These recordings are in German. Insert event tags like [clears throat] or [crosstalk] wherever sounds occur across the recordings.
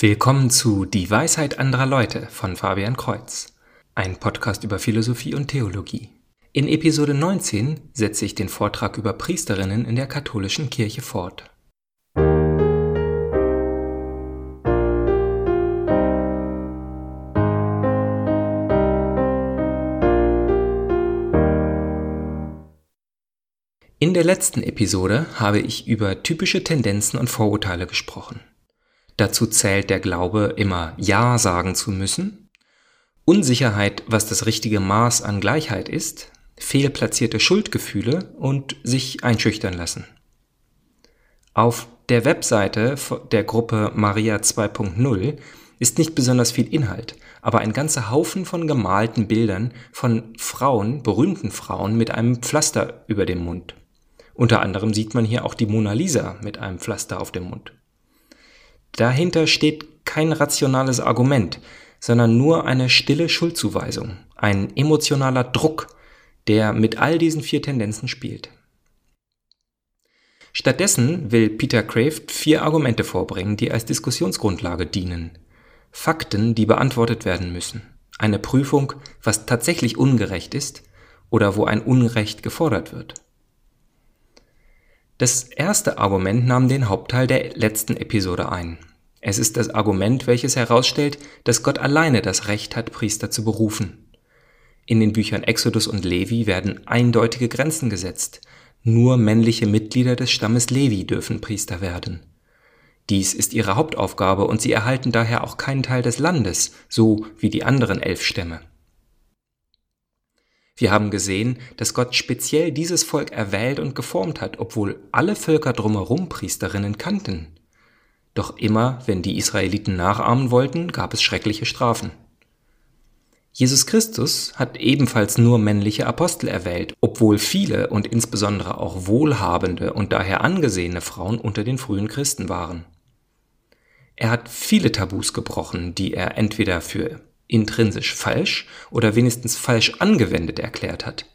Willkommen zu Die Weisheit anderer Leute von Fabian Kreuz, ein Podcast über Philosophie und Theologie. In Episode 19 setze ich den Vortrag über Priesterinnen in der katholischen Kirche fort. In der letzten Episode habe ich über typische Tendenzen und Vorurteile gesprochen. Dazu zählt der Glaube, immer Ja sagen zu müssen, Unsicherheit, was das richtige Maß an Gleichheit ist, fehlplatzierte Schuldgefühle und sich einschüchtern lassen. Auf der Webseite der Gruppe Maria 2.0 ist nicht besonders viel Inhalt, aber ein ganzer Haufen von gemalten Bildern von Frauen, berühmten Frauen mit einem Pflaster über dem Mund. Unter anderem sieht man hier auch die Mona Lisa mit einem Pflaster auf dem Mund. Dahinter steht kein rationales Argument, sondern nur eine stille Schuldzuweisung, ein emotionaler Druck, der mit all diesen vier Tendenzen spielt. Stattdessen will Peter Kraft vier Argumente vorbringen, die als Diskussionsgrundlage dienen. Fakten, die beantwortet werden müssen. Eine Prüfung, was tatsächlich ungerecht ist oder wo ein Unrecht gefordert wird. Das erste Argument nahm den Hauptteil der letzten Episode ein. Es ist das Argument, welches herausstellt, dass Gott alleine das Recht hat, Priester zu berufen. In den Büchern Exodus und Levi werden eindeutige Grenzen gesetzt. Nur männliche Mitglieder des Stammes Levi dürfen Priester werden. Dies ist ihre Hauptaufgabe und sie erhalten daher auch keinen Teil des Landes, so wie die anderen elf Stämme. Wir haben gesehen, dass Gott speziell dieses Volk erwählt und geformt hat, obwohl alle Völker drumherum Priesterinnen kannten. Doch immer, wenn die Israeliten nachahmen wollten, gab es schreckliche Strafen. Jesus Christus hat ebenfalls nur männliche Apostel erwählt, obwohl viele und insbesondere auch wohlhabende und daher angesehene Frauen unter den frühen Christen waren. Er hat viele Tabus gebrochen, die er entweder für intrinsisch falsch oder wenigstens falsch angewendet erklärt hat.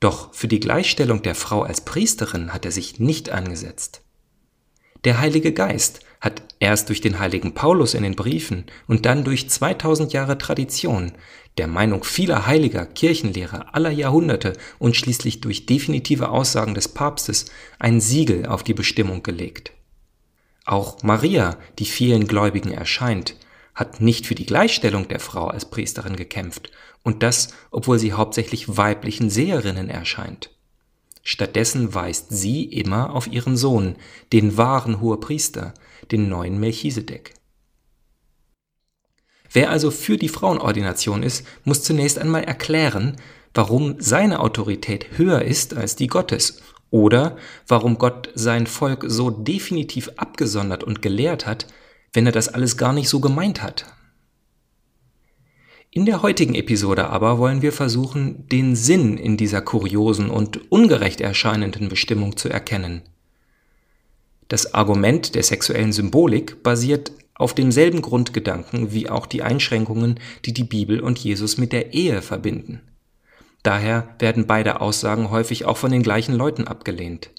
Doch für die Gleichstellung der Frau als Priesterin hat er sich nicht angesetzt. Der Heilige Geist hat erst durch den heiligen Paulus in den Briefen und dann durch 2000 Jahre Tradition, der Meinung vieler heiliger Kirchenlehrer aller Jahrhunderte und schließlich durch definitive Aussagen des Papstes ein Siegel auf die Bestimmung gelegt. Auch Maria, die vielen Gläubigen erscheint, hat nicht für die Gleichstellung der Frau als Priesterin gekämpft, und das, obwohl sie hauptsächlich weiblichen Seherinnen erscheint. Stattdessen weist sie immer auf ihren Sohn, den wahren Hohepriester, den neuen Melchisedek. Wer also für die Frauenordination ist, muss zunächst einmal erklären, warum seine Autorität höher ist als die Gottes oder warum Gott sein Volk so definitiv abgesondert und gelehrt hat, wenn er das alles gar nicht so gemeint hat. In der heutigen Episode aber wollen wir versuchen, den Sinn in dieser kuriosen und ungerecht erscheinenden Bestimmung zu erkennen. Das Argument der sexuellen Symbolik basiert auf demselben Grundgedanken wie auch die Einschränkungen, die die Bibel und Jesus mit der Ehe verbinden. Daher werden beide Aussagen häufig auch von den gleichen Leuten abgelehnt.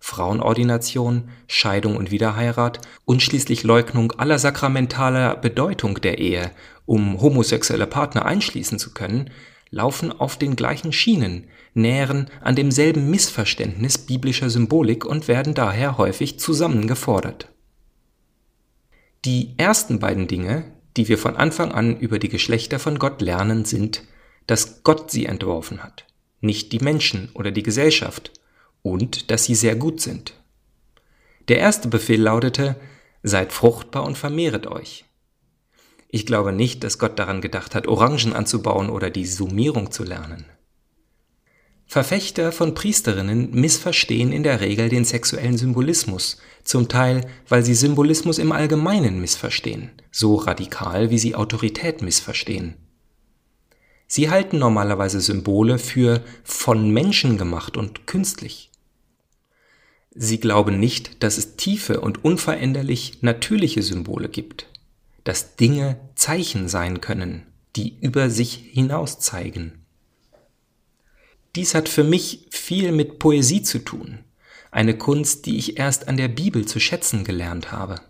Frauenordination, Scheidung und Wiederheirat und schließlich Leugnung aller sakramentaler Bedeutung der Ehe, um homosexuelle Partner einschließen zu können, laufen auf den gleichen Schienen, nähren an demselben Missverständnis biblischer Symbolik und werden daher häufig zusammen gefordert. Die ersten beiden Dinge, die wir von Anfang an über die Geschlechter von Gott lernen, sind, dass Gott sie entworfen hat, nicht die Menschen oder die Gesellschaft, und dass sie sehr gut sind. Der erste Befehl lautete, Seid fruchtbar und vermehret euch. Ich glaube nicht, dass Gott daran gedacht hat, Orangen anzubauen oder die Summierung zu lernen. Verfechter von Priesterinnen missverstehen in der Regel den sexuellen Symbolismus, zum Teil, weil sie Symbolismus im Allgemeinen missverstehen, so radikal wie sie Autorität missverstehen. Sie halten normalerweise Symbole für von Menschen gemacht und künstlich. Sie glauben nicht, dass es tiefe und unveränderlich natürliche Symbole gibt, dass Dinge Zeichen sein können, die über sich hinaus zeigen. Dies hat für mich viel mit Poesie zu tun, eine Kunst, die ich erst an der Bibel zu schätzen gelernt habe.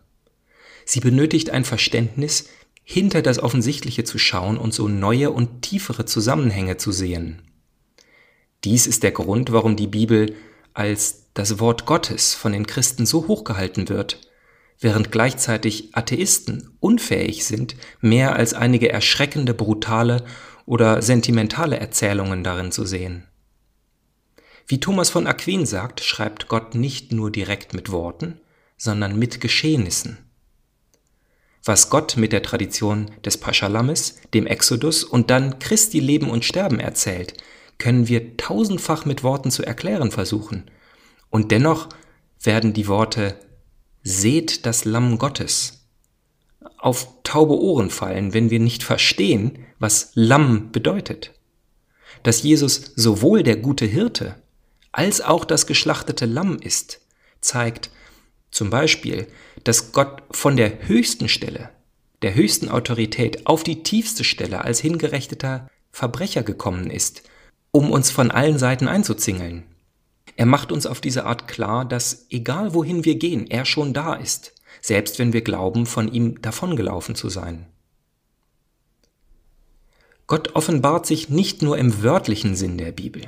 Sie benötigt ein Verständnis, hinter das Offensichtliche zu schauen und so neue und tiefere Zusammenhänge zu sehen. Dies ist der Grund, warum die Bibel als das Wort Gottes von den Christen so hochgehalten wird, während gleichzeitig Atheisten unfähig sind, mehr als einige erschreckende, brutale oder sentimentale Erzählungen darin zu sehen. Wie Thomas von Aquin sagt, schreibt Gott nicht nur direkt mit Worten, sondern mit Geschehnissen. Was Gott mit der Tradition des Paschalames, dem Exodus und dann Christi Leben und Sterben erzählt, können wir tausendfach mit Worten zu erklären versuchen. Und dennoch werden die Worte Seht das Lamm Gottes auf taube Ohren fallen, wenn wir nicht verstehen, was Lamm bedeutet. Dass Jesus sowohl der gute Hirte als auch das geschlachtete Lamm ist, zeigt zum Beispiel, dass Gott von der höchsten Stelle, der höchsten Autorität auf die tiefste Stelle als hingerechneter Verbrecher gekommen ist, um uns von allen Seiten einzuzingeln. Er macht uns auf diese Art klar, dass egal wohin wir gehen, er schon da ist, selbst wenn wir glauben, von ihm davongelaufen zu sein. Gott offenbart sich nicht nur im wörtlichen Sinn der Bibel.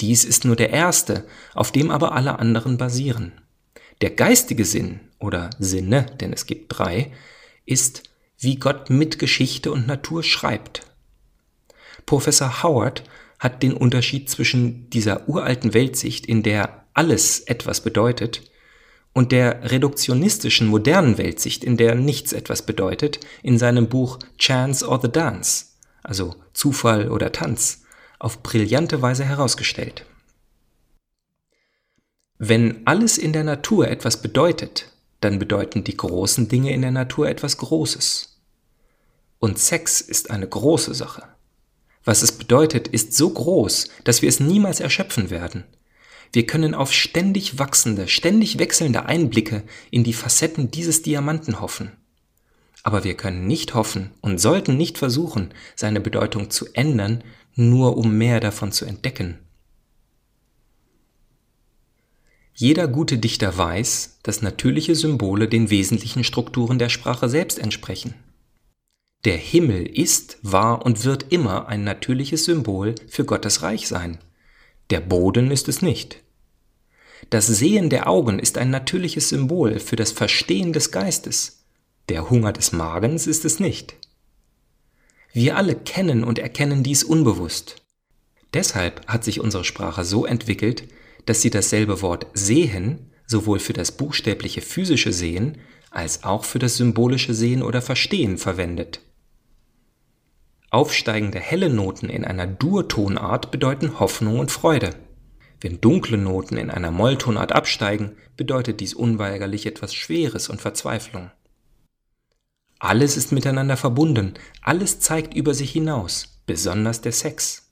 Dies ist nur der erste, auf dem aber alle anderen basieren. Der geistige Sinn oder Sinne, denn es gibt drei, ist, wie Gott mit Geschichte und Natur schreibt. Professor Howard hat den Unterschied zwischen dieser uralten Weltsicht, in der alles etwas bedeutet, und der reduktionistischen modernen Weltsicht, in der nichts etwas bedeutet, in seinem Buch Chance or the Dance, also Zufall oder Tanz, auf brillante Weise herausgestellt. Wenn alles in der Natur etwas bedeutet, dann bedeuten die großen Dinge in der Natur etwas Großes. Und Sex ist eine große Sache. Was es bedeutet, ist so groß, dass wir es niemals erschöpfen werden. Wir können auf ständig wachsende, ständig wechselnde Einblicke in die Facetten dieses Diamanten hoffen. Aber wir können nicht hoffen und sollten nicht versuchen, seine Bedeutung zu ändern, nur um mehr davon zu entdecken. Jeder gute Dichter weiß, dass natürliche Symbole den wesentlichen Strukturen der Sprache selbst entsprechen. Der Himmel ist, war und wird immer ein natürliches Symbol für Gottes Reich sein. Der Boden ist es nicht. Das Sehen der Augen ist ein natürliches Symbol für das Verstehen des Geistes. Der Hunger des Magens ist es nicht. Wir alle kennen und erkennen dies unbewusst. Deshalb hat sich unsere Sprache so entwickelt, dass sie dasselbe Wort sehen sowohl für das buchstäbliche physische Sehen als auch für das symbolische Sehen oder Verstehen verwendet. Aufsteigende helle Noten in einer Dur-Tonart bedeuten Hoffnung und Freude. Wenn dunkle Noten in einer Molltonart absteigen, bedeutet dies unweigerlich etwas Schweres und Verzweiflung. Alles ist miteinander verbunden, alles zeigt über sich hinaus, besonders der Sex.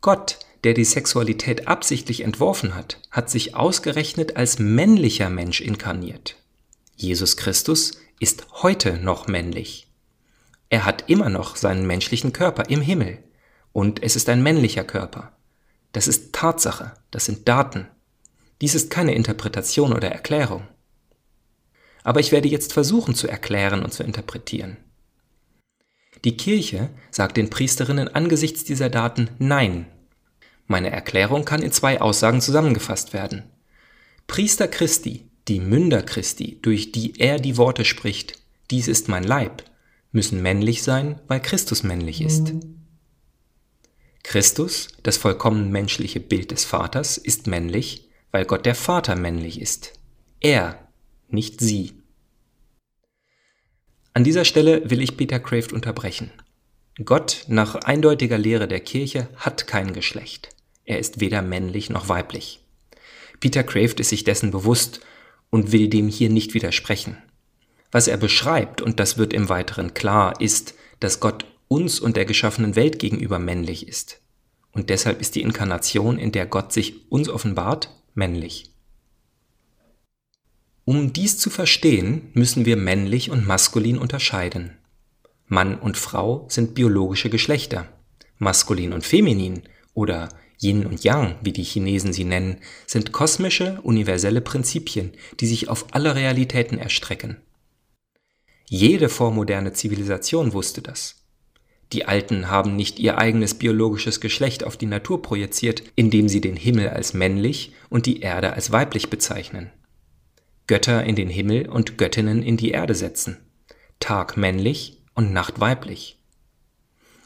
Gott, der die Sexualität absichtlich entworfen hat, hat sich ausgerechnet als männlicher Mensch inkarniert. Jesus Christus ist heute noch männlich. Er hat immer noch seinen menschlichen Körper im Himmel. Und es ist ein männlicher Körper. Das ist Tatsache, das sind Daten. Dies ist keine Interpretation oder Erklärung. Aber ich werde jetzt versuchen zu erklären und zu interpretieren. Die Kirche sagt den Priesterinnen angesichts dieser Daten Nein. Meine Erklärung kann in zwei Aussagen zusammengefasst werden. Priester Christi, die Münder Christi, durch die er die Worte spricht, dies ist mein Leib, müssen männlich sein, weil Christus männlich ist. Christus, das vollkommen menschliche Bild des Vaters, ist männlich, weil Gott der Vater männlich ist. Er, nicht sie. An dieser Stelle will ich Peter Kraft unterbrechen. Gott, nach eindeutiger Lehre der Kirche, hat kein Geschlecht. Er ist weder männlich noch weiblich. Peter Kraft ist sich dessen bewusst und will dem hier nicht widersprechen. Was er beschreibt, und das wird im Weiteren klar, ist, dass Gott uns und der geschaffenen Welt gegenüber männlich ist. Und deshalb ist die Inkarnation, in der Gott sich uns offenbart, männlich. Um dies zu verstehen, müssen wir männlich und maskulin unterscheiden. Mann und Frau sind biologische Geschlechter. Maskulin und feminin oder Yin und Yang, wie die Chinesen sie nennen, sind kosmische, universelle Prinzipien, die sich auf alle Realitäten erstrecken. Jede vormoderne Zivilisation wusste das. Die Alten haben nicht ihr eigenes biologisches Geschlecht auf die Natur projiziert, indem sie den Himmel als männlich und die Erde als weiblich bezeichnen. Götter in den Himmel und Göttinnen in die Erde setzen. Tag männlich und Nacht weiblich.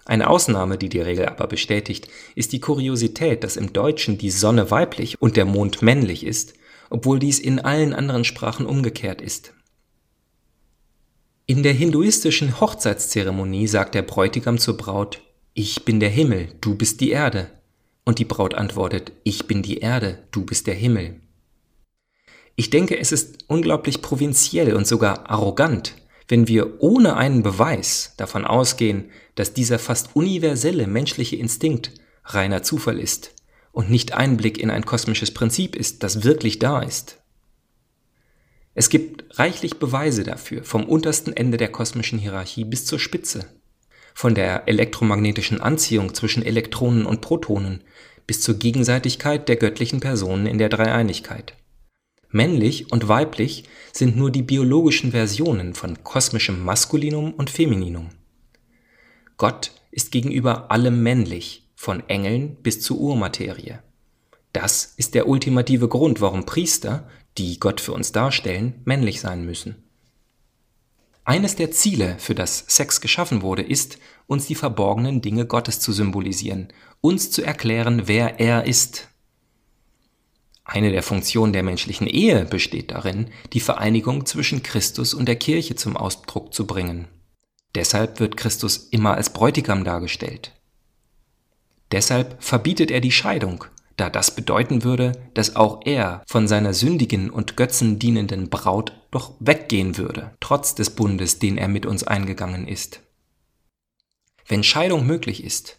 Eine Ausnahme, die die Regel aber bestätigt, ist die Kuriosität, dass im Deutschen die Sonne weiblich und der Mond männlich ist, obwohl dies in allen anderen Sprachen umgekehrt ist. In der hinduistischen Hochzeitszeremonie sagt der Bräutigam zur Braut, ich bin der Himmel, du bist die Erde. Und die Braut antwortet, ich bin die Erde, du bist der Himmel. Ich denke, es ist unglaublich provinziell und sogar arrogant, wenn wir ohne einen Beweis davon ausgehen, dass dieser fast universelle menschliche Instinkt reiner Zufall ist und nicht Einblick in ein kosmisches Prinzip ist, das wirklich da ist. Es gibt reichlich Beweise dafür, vom untersten Ende der kosmischen Hierarchie bis zur Spitze. Von der elektromagnetischen Anziehung zwischen Elektronen und Protonen bis zur Gegenseitigkeit der göttlichen Personen in der Dreieinigkeit. Männlich und weiblich sind nur die biologischen Versionen von kosmischem Maskulinum und Femininum. Gott ist gegenüber allem männlich, von Engeln bis zur Urmaterie. Das ist der ultimative Grund, warum Priester die Gott für uns darstellen, männlich sein müssen. Eines der Ziele, für das Sex geschaffen wurde, ist, uns die verborgenen Dinge Gottes zu symbolisieren, uns zu erklären, wer er ist. Eine der Funktionen der menschlichen Ehe besteht darin, die Vereinigung zwischen Christus und der Kirche zum Ausdruck zu bringen. Deshalb wird Christus immer als Bräutigam dargestellt. Deshalb verbietet er die Scheidung, da das bedeuten würde, dass auch er von seiner sündigen und Götzen dienenden Braut doch weggehen würde, trotz des Bundes, den er mit uns eingegangen ist. Wenn Scheidung möglich ist,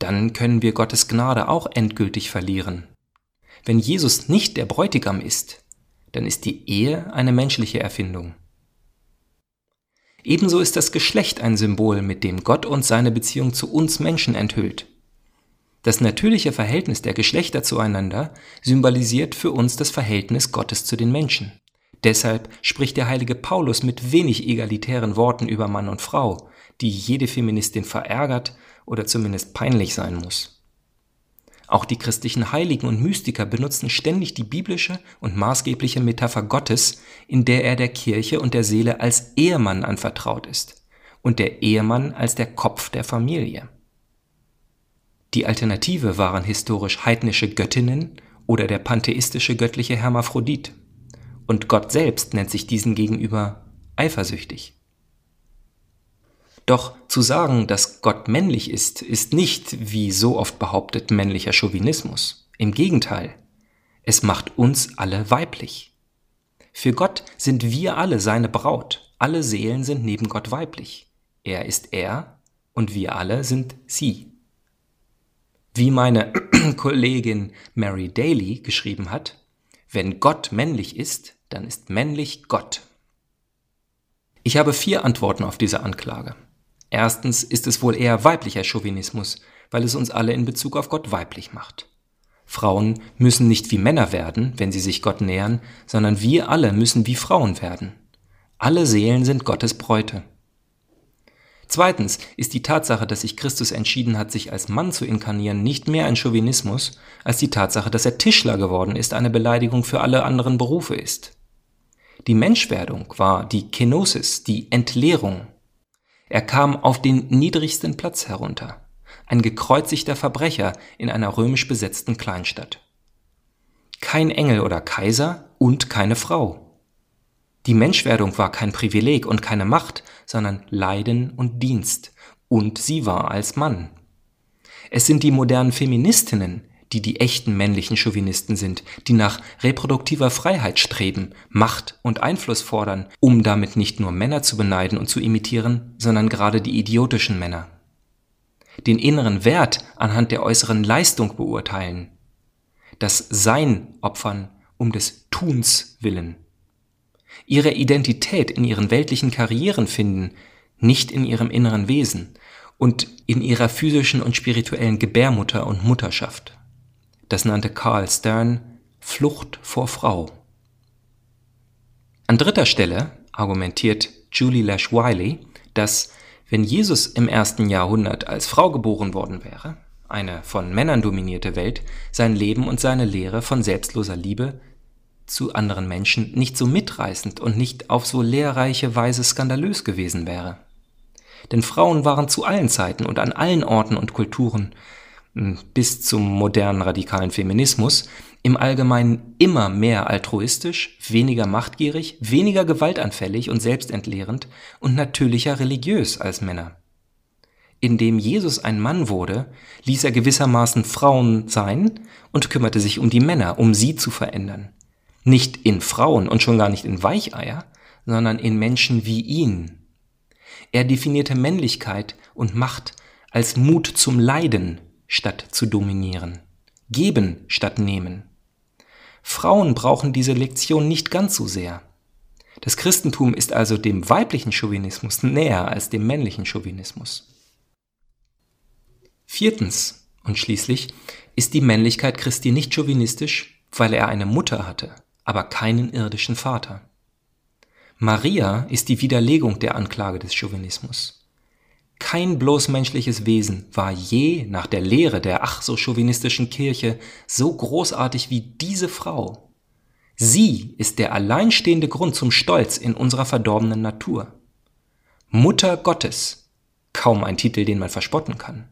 dann können wir Gottes Gnade auch endgültig verlieren. Wenn Jesus nicht der Bräutigam ist, dann ist die Ehe eine menschliche Erfindung. Ebenso ist das Geschlecht ein Symbol, mit dem Gott uns seine Beziehung zu uns Menschen enthüllt. Das natürliche Verhältnis der Geschlechter zueinander symbolisiert für uns das Verhältnis Gottes zu den Menschen. Deshalb spricht der heilige Paulus mit wenig egalitären Worten über Mann und Frau, die jede Feministin verärgert oder zumindest peinlich sein muss. Auch die christlichen Heiligen und Mystiker benutzen ständig die biblische und maßgebliche Metapher Gottes, in der er der Kirche und der Seele als Ehemann anvertraut ist und der Ehemann als der Kopf der Familie. Die Alternative waren historisch heidnische Göttinnen oder der pantheistische göttliche Hermaphrodit. Und Gott selbst nennt sich diesen gegenüber eifersüchtig. Doch zu sagen, dass Gott männlich ist, ist nicht, wie so oft behauptet, männlicher Chauvinismus. Im Gegenteil, es macht uns alle weiblich. Für Gott sind wir alle seine Braut, alle Seelen sind neben Gott weiblich. Er ist er und wir alle sind sie. Wie meine [clears throat] Kollegin Mary Daly geschrieben hat, wenn Gott männlich ist, dann ist männlich Gott. Ich habe vier Antworten auf diese Anklage. Erstens ist es wohl eher weiblicher Chauvinismus, weil es uns alle in Bezug auf Gott weiblich macht. Frauen müssen nicht wie Männer werden, wenn sie sich Gott nähern, sondern wir alle müssen wie Frauen werden. Alle Seelen sind Gottes Bräute. Zweitens ist die Tatsache, dass sich Christus entschieden hat, sich als Mann zu inkarnieren, nicht mehr ein Chauvinismus, als die Tatsache, dass er Tischler geworden ist, eine Beleidigung für alle anderen Berufe ist. Die Menschwerdung war die Kenosis, die Entleerung. Er kam auf den niedrigsten Platz herunter, ein gekreuzigter Verbrecher in einer römisch besetzten Kleinstadt. Kein Engel oder Kaiser und keine Frau. Die Menschwerdung war kein Privileg und keine Macht, sondern Leiden und Dienst. Und sie war als Mann. Es sind die modernen Feministinnen, die die echten männlichen Chauvinisten sind, die nach reproduktiver Freiheit streben, Macht und Einfluss fordern, um damit nicht nur Männer zu beneiden und zu imitieren, sondern gerade die idiotischen Männer. Den inneren Wert anhand der äußeren Leistung beurteilen, das Sein opfern um des Tuns willen ihre Identität in ihren weltlichen Karrieren finden, nicht in ihrem inneren Wesen und in ihrer physischen und spirituellen Gebärmutter und Mutterschaft. Das nannte Carl Stern Flucht vor Frau. An dritter Stelle argumentiert Julie Lash Wiley, dass wenn Jesus im ersten Jahrhundert als Frau geboren worden wäre, eine von Männern dominierte Welt, sein Leben und seine Lehre von selbstloser Liebe zu anderen Menschen nicht so mitreißend und nicht auf so lehrreiche Weise skandalös gewesen wäre. Denn Frauen waren zu allen Zeiten und an allen Orten und Kulturen hm, bis zum modernen radikalen Feminismus im Allgemeinen immer mehr altruistisch, weniger machtgierig, weniger gewaltanfällig und selbstentleerend und natürlicher religiös als Männer. Indem Jesus ein Mann wurde, ließ er gewissermaßen Frauen sein und kümmerte sich um die Männer, um sie zu verändern. Nicht in Frauen und schon gar nicht in Weicheier, sondern in Menschen wie ihn. Er definierte Männlichkeit und Macht als Mut zum Leiden statt zu dominieren, geben statt nehmen. Frauen brauchen diese Lektion nicht ganz so sehr. Das Christentum ist also dem weiblichen Chauvinismus näher als dem männlichen Chauvinismus. Viertens und schließlich ist die Männlichkeit Christi nicht chauvinistisch, weil er eine Mutter hatte, aber keinen irdischen Vater. Maria ist die Widerlegung der Anklage des Chauvinismus. Kein bloß menschliches Wesen war je nach der Lehre der ach so chauvinistischen Kirche so großartig wie diese Frau. Sie ist der alleinstehende Grund zum Stolz in unserer verdorbenen Natur. Mutter Gottes, kaum ein Titel, den man verspotten kann.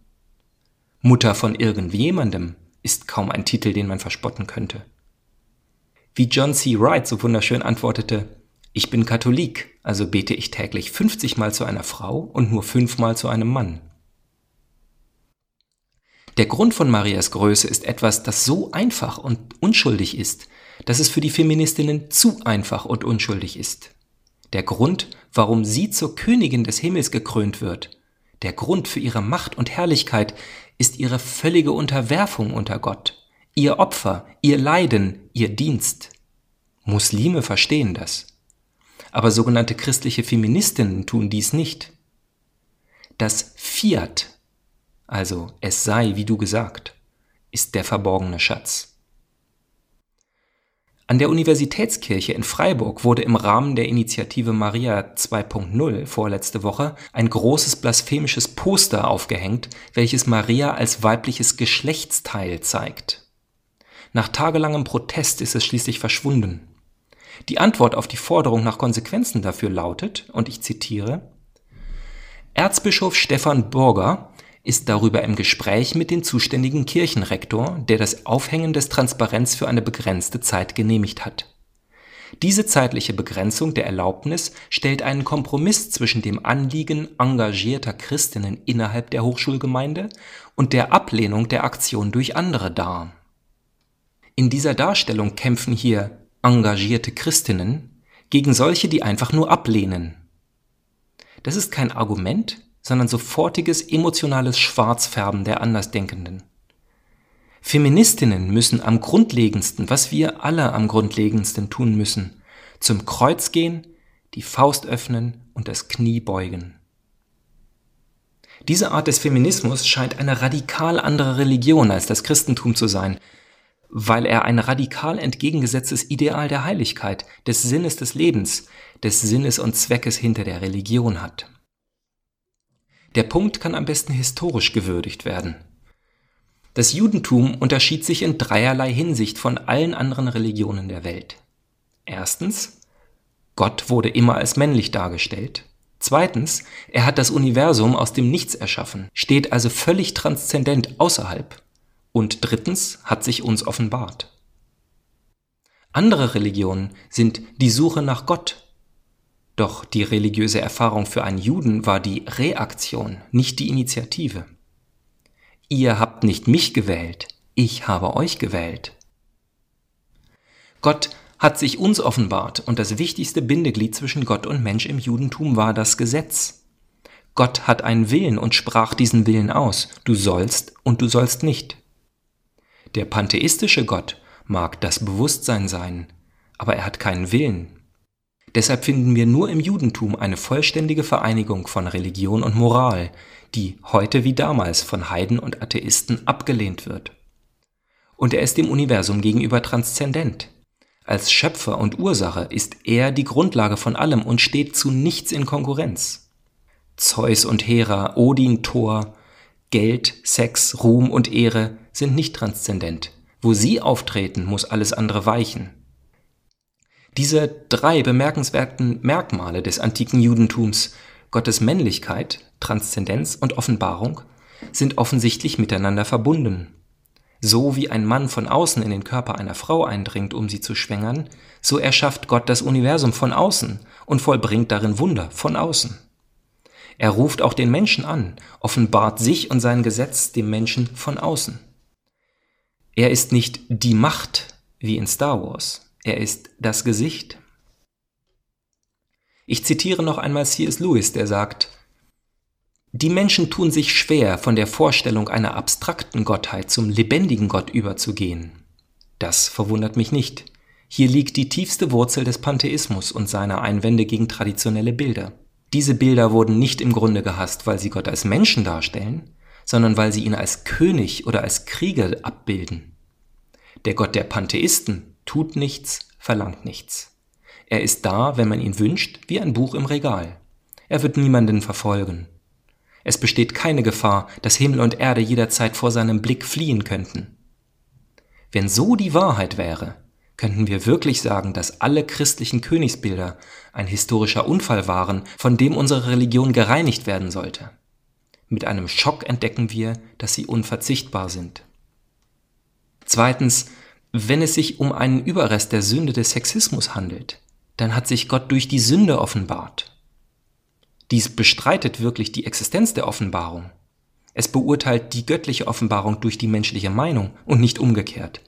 Mutter von irgendjemandem ist kaum ein Titel, den man verspotten könnte. Wie John C. Wright so wunderschön antwortete, ich bin Katholik, also bete ich täglich 50 Mal zu einer Frau und nur 5 Mal zu einem Mann. Der Grund von Marias Größe ist etwas, das so einfach und unschuldig ist, dass es für die Feministinnen zu einfach und unschuldig ist. Der Grund, warum sie zur Königin des Himmels gekrönt wird, der Grund für ihre Macht und Herrlichkeit ist ihre völlige Unterwerfung unter Gott, ihr Opfer, ihr Leiden, ihr Dienst. Muslime verstehen das aber sogenannte christliche Feministinnen tun dies nicht. Das Fiat, also es sei, wie du gesagt, ist der verborgene Schatz. An der Universitätskirche in Freiburg wurde im Rahmen der Initiative Maria 2.0 vorletzte Woche ein großes blasphemisches Poster aufgehängt, welches Maria als weibliches Geschlechtsteil zeigt. Nach tagelangem Protest ist es schließlich verschwunden. Die Antwort auf die Forderung nach Konsequenzen dafür lautet, und ich zitiere, Erzbischof Stefan Burger ist darüber im Gespräch mit dem zuständigen Kirchenrektor, der das Aufhängen des Transparenz für eine begrenzte Zeit genehmigt hat. Diese zeitliche Begrenzung der Erlaubnis stellt einen Kompromiss zwischen dem Anliegen engagierter Christinnen innerhalb der Hochschulgemeinde und der Ablehnung der Aktion durch andere dar. In dieser Darstellung kämpfen hier engagierte Christinnen gegen solche, die einfach nur ablehnen. Das ist kein Argument, sondern sofortiges emotionales Schwarzfärben der Andersdenkenden. Feministinnen müssen am grundlegendsten, was wir alle am grundlegendsten tun müssen, zum Kreuz gehen, die Faust öffnen und das Knie beugen. Diese Art des Feminismus scheint eine radikal andere Religion als das Christentum zu sein, weil er ein radikal entgegengesetztes Ideal der Heiligkeit, des Sinnes des Lebens, des Sinnes und Zweckes hinter der Religion hat. Der Punkt kann am besten historisch gewürdigt werden. Das Judentum unterschied sich in dreierlei Hinsicht von allen anderen Religionen der Welt. Erstens, Gott wurde immer als männlich dargestellt. Zweitens, er hat das Universum aus dem Nichts erschaffen, steht also völlig transzendent außerhalb und drittens hat sich uns offenbart. Andere Religionen sind die Suche nach Gott. Doch die religiöse Erfahrung für einen Juden war die Reaktion, nicht die Initiative. Ihr habt nicht mich gewählt, ich habe euch gewählt. Gott hat sich uns offenbart und das wichtigste Bindeglied zwischen Gott und Mensch im Judentum war das Gesetz. Gott hat einen Willen und sprach diesen Willen aus. Du sollst und du sollst nicht. Der pantheistische Gott mag das Bewusstsein sein, aber er hat keinen Willen. Deshalb finden wir nur im Judentum eine vollständige Vereinigung von Religion und Moral, die heute wie damals von Heiden und Atheisten abgelehnt wird. Und er ist dem Universum gegenüber transzendent. Als Schöpfer und Ursache ist er die Grundlage von allem und steht zu nichts in Konkurrenz. Zeus und Hera, Odin, Thor, Geld, Sex, Ruhm und Ehre sind nicht transzendent. Wo sie auftreten, muss alles andere weichen. Diese drei bemerkenswerten Merkmale des antiken Judentums, Gottes Männlichkeit, Transzendenz und Offenbarung, sind offensichtlich miteinander verbunden. So wie ein Mann von außen in den Körper einer Frau eindringt, um sie zu schwängern, so erschafft Gott das Universum von außen und vollbringt darin Wunder von außen. Er ruft auch den Menschen an, offenbart sich und sein Gesetz dem Menschen von außen. Er ist nicht die Macht wie in Star Wars, er ist das Gesicht. Ich zitiere noch einmal C.S. Lewis, der sagt, die Menschen tun sich schwer, von der Vorstellung einer abstrakten Gottheit zum lebendigen Gott überzugehen. Das verwundert mich nicht. Hier liegt die tiefste Wurzel des Pantheismus und seiner Einwände gegen traditionelle Bilder. Diese Bilder wurden nicht im Grunde gehasst, weil sie Gott als Menschen darstellen, sondern weil sie ihn als König oder als Krieger abbilden. Der Gott der Pantheisten tut nichts, verlangt nichts. Er ist da, wenn man ihn wünscht, wie ein Buch im Regal. Er wird niemanden verfolgen. Es besteht keine Gefahr, dass Himmel und Erde jederzeit vor seinem Blick fliehen könnten. Wenn so die Wahrheit wäre, könnten wir wirklich sagen, dass alle christlichen Königsbilder ein historischer Unfall waren, von dem unsere Religion gereinigt werden sollte. Mit einem Schock entdecken wir, dass sie unverzichtbar sind. Zweitens, wenn es sich um einen Überrest der Sünde des Sexismus handelt, dann hat sich Gott durch die Sünde offenbart. Dies bestreitet wirklich die Existenz der Offenbarung. Es beurteilt die göttliche Offenbarung durch die menschliche Meinung und nicht umgekehrt,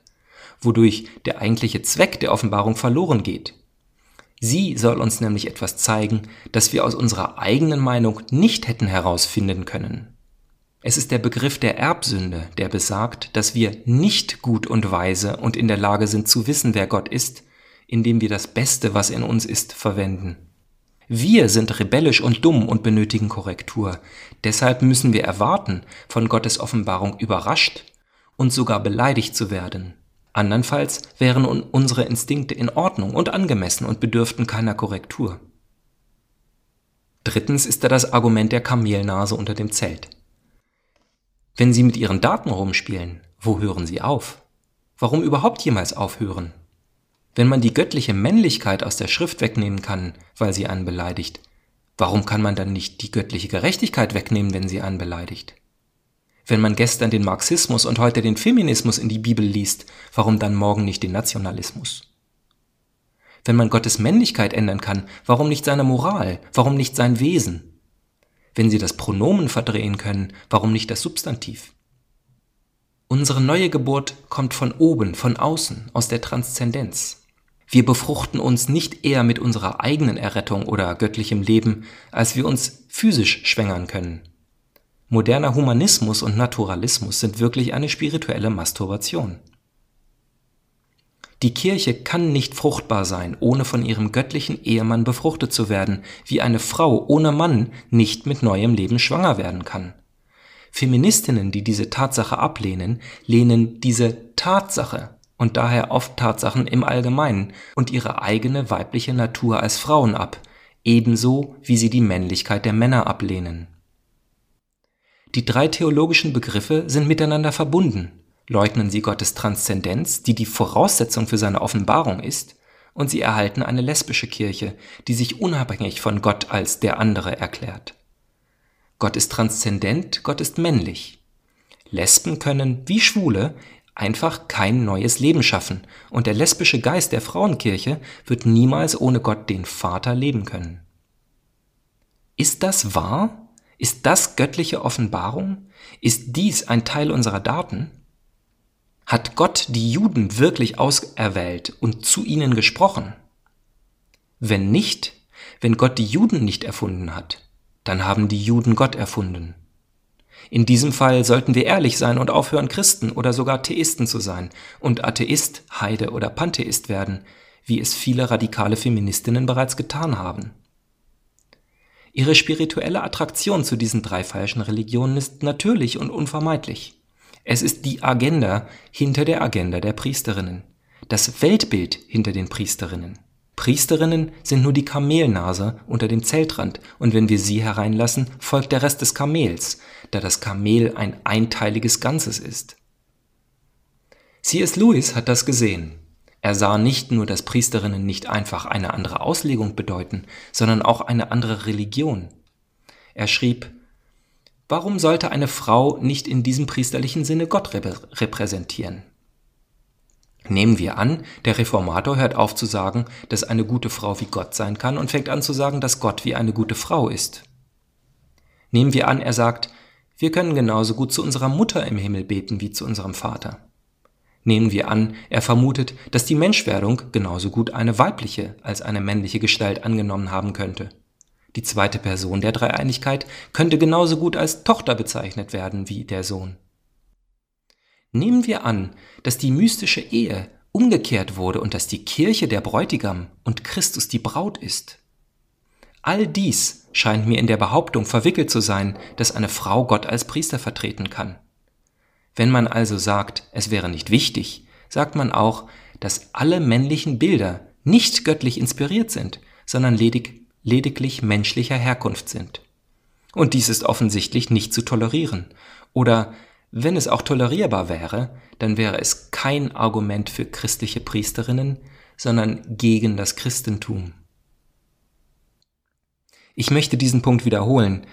wodurch der eigentliche Zweck der Offenbarung verloren geht. Sie soll uns nämlich etwas zeigen, das wir aus unserer eigenen Meinung nicht hätten herausfinden können. Es ist der Begriff der Erbsünde, der besagt, dass wir nicht gut und weise und in der Lage sind zu wissen, wer Gott ist, indem wir das Beste, was in uns ist, verwenden. Wir sind rebellisch und dumm und benötigen Korrektur. Deshalb müssen wir erwarten, von Gottes Offenbarung überrascht und sogar beleidigt zu werden. Andernfalls wären unsere Instinkte in Ordnung und angemessen und bedürften keiner Korrektur. Drittens ist da das Argument der Kamelnase unter dem Zelt. Wenn Sie mit Ihren Daten rumspielen, wo hören Sie auf? Warum überhaupt jemals aufhören? Wenn man die göttliche Männlichkeit aus der Schrift wegnehmen kann, weil sie einen beleidigt, warum kann man dann nicht die göttliche Gerechtigkeit wegnehmen, wenn sie einen beleidigt? Wenn man gestern den Marxismus und heute den Feminismus in die Bibel liest, warum dann morgen nicht den Nationalismus? Wenn man Gottes Männlichkeit ändern kann, warum nicht seine Moral, warum nicht sein Wesen? Wenn sie das Pronomen verdrehen können, warum nicht das Substantiv? Unsere neue Geburt kommt von oben, von außen, aus der Transzendenz. Wir befruchten uns nicht eher mit unserer eigenen Errettung oder göttlichem Leben, als wir uns physisch schwängern können. Moderner Humanismus und Naturalismus sind wirklich eine spirituelle Masturbation. Die Kirche kann nicht fruchtbar sein, ohne von ihrem göttlichen Ehemann befruchtet zu werden, wie eine Frau ohne Mann nicht mit neuem Leben schwanger werden kann. Feministinnen, die diese Tatsache ablehnen, lehnen diese Tatsache und daher oft Tatsachen im Allgemeinen und ihre eigene weibliche Natur als Frauen ab, ebenso wie sie die Männlichkeit der Männer ablehnen. Die drei theologischen Begriffe sind miteinander verbunden. Leugnen sie Gottes Transzendenz, die die Voraussetzung für seine Offenbarung ist, und sie erhalten eine lesbische Kirche, die sich unabhängig von Gott als der andere erklärt. Gott ist transzendent, Gott ist männlich. Lesben können, wie Schwule, einfach kein neues Leben schaffen, und der lesbische Geist der Frauenkirche wird niemals ohne Gott den Vater leben können. Ist das wahr? Ist das göttliche Offenbarung? Ist dies ein Teil unserer Daten? Hat Gott die Juden wirklich auserwählt und zu ihnen gesprochen? Wenn nicht, wenn Gott die Juden nicht erfunden hat, dann haben die Juden Gott erfunden. In diesem Fall sollten wir ehrlich sein und aufhören, Christen oder sogar Theisten zu sein und Atheist, Heide oder Pantheist werden, wie es viele radikale Feministinnen bereits getan haben. Ihre spirituelle Attraktion zu diesen drei falschen Religionen ist natürlich und unvermeidlich. Es ist die Agenda hinter der Agenda der Priesterinnen. das Weltbild hinter den Priesterinnen. Priesterinnen sind nur die Kamelnase unter dem Zeltrand, und wenn wir sie hereinlassen, folgt der Rest des Kamels, da das Kamel ein einteiliges Ganzes ist. C.S. Lewis hat das gesehen. Er sah nicht nur, dass Priesterinnen nicht einfach eine andere Auslegung bedeuten, sondern auch eine andere Religion. Er schrieb, Warum sollte eine Frau nicht in diesem priesterlichen Sinne Gott repräsentieren? Nehmen wir an, der Reformator hört auf zu sagen, dass eine gute Frau wie Gott sein kann und fängt an zu sagen, dass Gott wie eine gute Frau ist. Nehmen wir an, er sagt, wir können genauso gut zu unserer Mutter im Himmel beten wie zu unserem Vater. Nehmen wir an, er vermutet, dass die Menschwerdung genauso gut eine weibliche als eine männliche Gestalt angenommen haben könnte. Die zweite Person der Dreieinigkeit könnte genauso gut als Tochter bezeichnet werden wie der Sohn. Nehmen wir an, dass die mystische Ehe umgekehrt wurde und dass die Kirche der Bräutigam und Christus die Braut ist. All dies scheint mir in der Behauptung verwickelt zu sein, dass eine Frau Gott als Priester vertreten kann. Wenn man also sagt, es wäre nicht wichtig, sagt man auch, dass alle männlichen Bilder nicht göttlich inspiriert sind, sondern ledig, lediglich menschlicher Herkunft sind. Und dies ist offensichtlich nicht zu tolerieren. Oder wenn es auch tolerierbar wäre, dann wäre es kein Argument für christliche Priesterinnen, sondern gegen das Christentum. Ich möchte diesen Punkt wiederholen,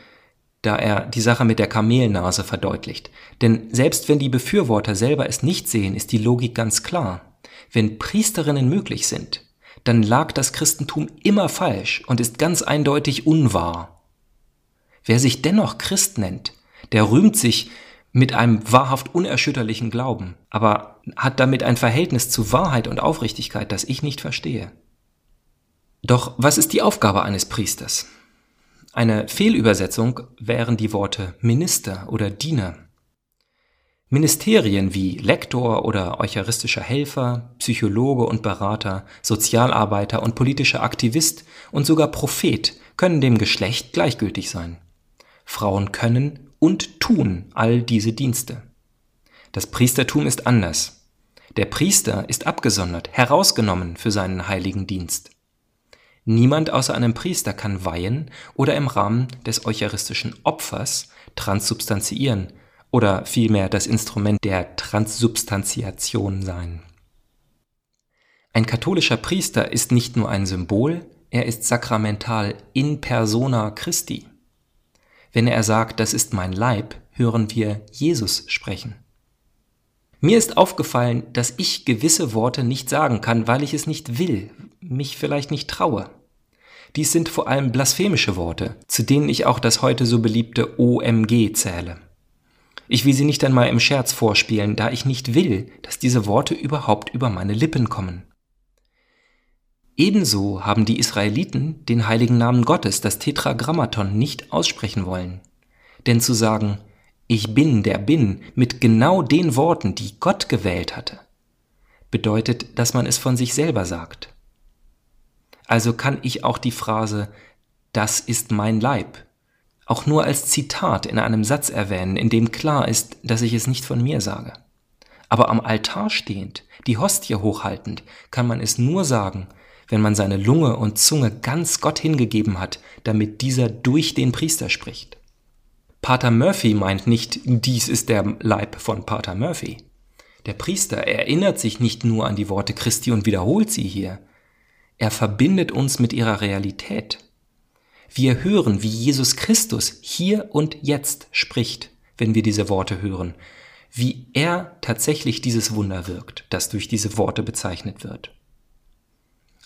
da er die Sache mit der Kamelnase verdeutlicht. Denn selbst wenn die Befürworter selber es nicht sehen, ist die Logik ganz klar. Wenn Priesterinnen möglich sind, dann lag das Christentum immer falsch und ist ganz eindeutig unwahr. Wer sich dennoch Christ nennt, der rühmt sich mit einem wahrhaft unerschütterlichen Glauben, aber hat damit ein Verhältnis zu Wahrheit und Aufrichtigkeit, das ich nicht verstehe. Doch was ist die Aufgabe eines Priesters? Eine Fehlübersetzung wären die Worte Minister oder Diener. Ministerien wie Lektor oder eucharistischer Helfer, Psychologe und Berater, Sozialarbeiter und politischer Aktivist und sogar Prophet können dem Geschlecht gleichgültig sein. Frauen können und tun all diese Dienste. Das Priestertum ist anders. Der Priester ist abgesondert, herausgenommen für seinen heiligen Dienst. Niemand außer einem Priester kann weihen oder im Rahmen des eucharistischen Opfers transsubstanziieren oder vielmehr das Instrument der Transsubstantiation sein. Ein katholischer Priester ist nicht nur ein Symbol, er ist sakramental in persona Christi. Wenn er sagt, das ist mein Leib, hören wir Jesus sprechen. Mir ist aufgefallen, dass ich gewisse Worte nicht sagen kann, weil ich es nicht will, mich vielleicht nicht traue. Dies sind vor allem blasphemische Worte, zu denen ich auch das heute so beliebte OMG zähle. Ich will sie nicht einmal im Scherz vorspielen, da ich nicht will, dass diese Worte überhaupt über meine Lippen kommen. Ebenso haben die Israeliten den heiligen Namen Gottes, das Tetragrammaton, nicht aussprechen wollen. Denn zu sagen, ich bin der bin, mit genau den Worten, die Gott gewählt hatte, bedeutet, dass man es von sich selber sagt. Also kann ich auch die Phrase Das ist mein Leib auch nur als Zitat in einem Satz erwähnen, in dem klar ist, dass ich es nicht von mir sage. Aber am Altar stehend, die Hostie hochhaltend, kann man es nur sagen, wenn man seine Lunge und Zunge ganz Gott hingegeben hat, damit dieser durch den Priester spricht. Pater Murphy meint nicht, dies ist der Leib von Pater Murphy. Der Priester erinnert sich nicht nur an die Worte Christi und wiederholt sie hier. Er verbindet uns mit ihrer Realität. Wir hören, wie Jesus Christus hier und jetzt spricht, wenn wir diese Worte hören, wie er tatsächlich dieses Wunder wirkt, das durch diese Worte bezeichnet wird.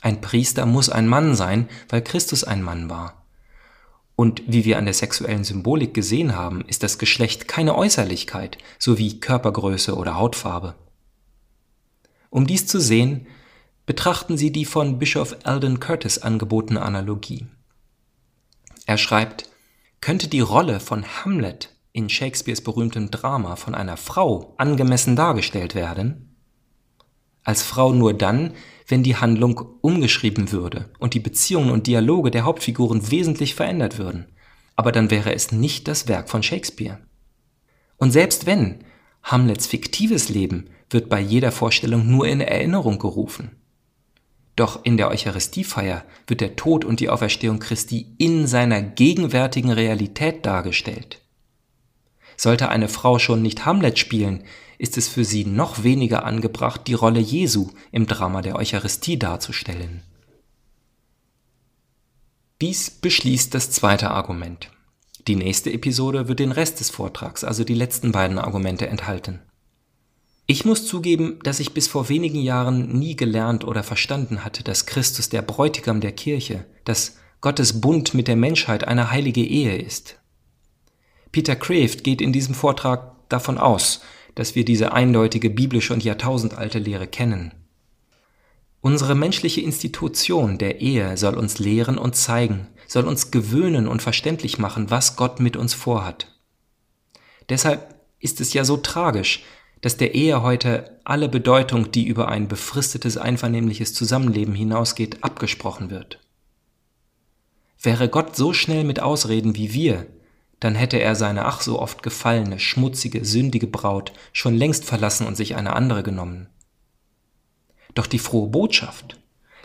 Ein Priester muss ein Mann sein, weil Christus ein Mann war. Und wie wir an der sexuellen Symbolik gesehen haben, ist das Geschlecht keine Äußerlichkeit, so wie Körpergröße oder Hautfarbe. Um dies zu sehen, betrachten Sie die von Bischof Alden Curtis angebotene Analogie. Er schreibt, könnte die Rolle von Hamlet in Shakespeares berühmtem Drama von einer Frau angemessen dargestellt werden? Als Frau nur dann, wenn die Handlung umgeschrieben würde und die Beziehungen und Dialoge der Hauptfiguren wesentlich verändert würden. Aber dann wäre es nicht das Werk von Shakespeare. Und selbst wenn, Hamlets fiktives Leben wird bei jeder Vorstellung nur in Erinnerung gerufen. Doch in der Eucharistiefeier wird der Tod und die Auferstehung Christi in seiner gegenwärtigen Realität dargestellt. Sollte eine Frau schon nicht Hamlet spielen, ist es für sie noch weniger angebracht, die Rolle Jesu im Drama der Eucharistie darzustellen. Dies beschließt das zweite Argument. Die nächste Episode wird den Rest des Vortrags, also die letzten beiden Argumente, enthalten. Ich muss zugeben, dass ich bis vor wenigen Jahren nie gelernt oder verstanden hatte, dass Christus der Bräutigam der Kirche, dass Gottes Bund mit der Menschheit eine heilige Ehe ist. Peter Kraft geht in diesem Vortrag davon aus, dass wir diese eindeutige biblische und jahrtausendalte Lehre kennen. Unsere menschliche Institution der Ehe soll uns lehren und zeigen, soll uns gewöhnen und verständlich machen, was Gott mit uns vorhat. Deshalb ist es ja so tragisch, dass der Ehe heute alle Bedeutung, die über ein befristetes einvernehmliches Zusammenleben hinausgeht, abgesprochen wird. Wäre Gott so schnell mit Ausreden wie wir, dann hätte er seine ach so oft gefallene, schmutzige, sündige Braut schon längst verlassen und sich eine andere genommen. Doch die frohe Botschaft,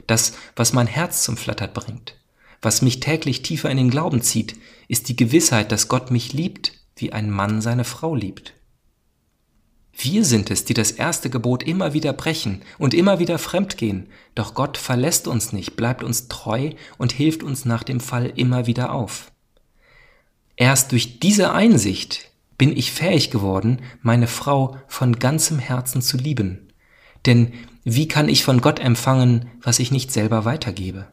das, was mein Herz zum Flattern bringt, was mich täglich tiefer in den Glauben zieht, ist die Gewissheit, dass Gott mich liebt, wie ein Mann seine Frau liebt. Wir sind es, die das erste Gebot immer wieder brechen und immer wieder fremdgehen, doch Gott verlässt uns nicht, bleibt uns treu und hilft uns nach dem Fall immer wieder auf. Erst durch diese Einsicht bin ich fähig geworden, meine Frau von ganzem Herzen zu lieben. Denn wie kann ich von Gott empfangen, was ich nicht selber weitergebe?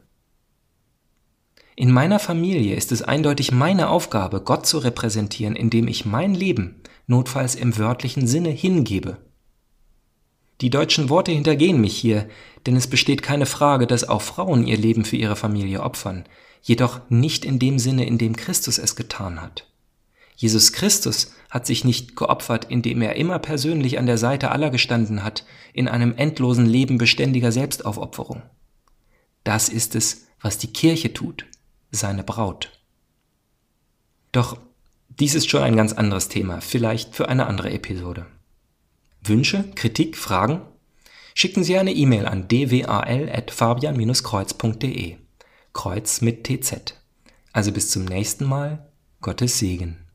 In meiner Familie ist es eindeutig meine Aufgabe, Gott zu repräsentieren, indem ich mein Leben, notfalls im wörtlichen Sinne, hingebe. Die deutschen Worte hintergehen mich hier, denn es besteht keine Frage, dass auch Frauen ihr Leben für ihre Familie opfern, jedoch nicht in dem Sinne, in dem Christus es getan hat. Jesus Christus hat sich nicht geopfert, indem er immer persönlich an der Seite aller gestanden hat, in einem endlosen Leben beständiger Selbstaufopferung. Das ist es, was die Kirche tut seine Braut. Doch dies ist schon ein ganz anderes Thema, vielleicht für eine andere Episode. Wünsche, Kritik, Fragen? Schicken Sie eine E-Mail an dwal.fabian-kreuz.de. Kreuz mit TZ. Also bis zum nächsten Mal. Gottes Segen.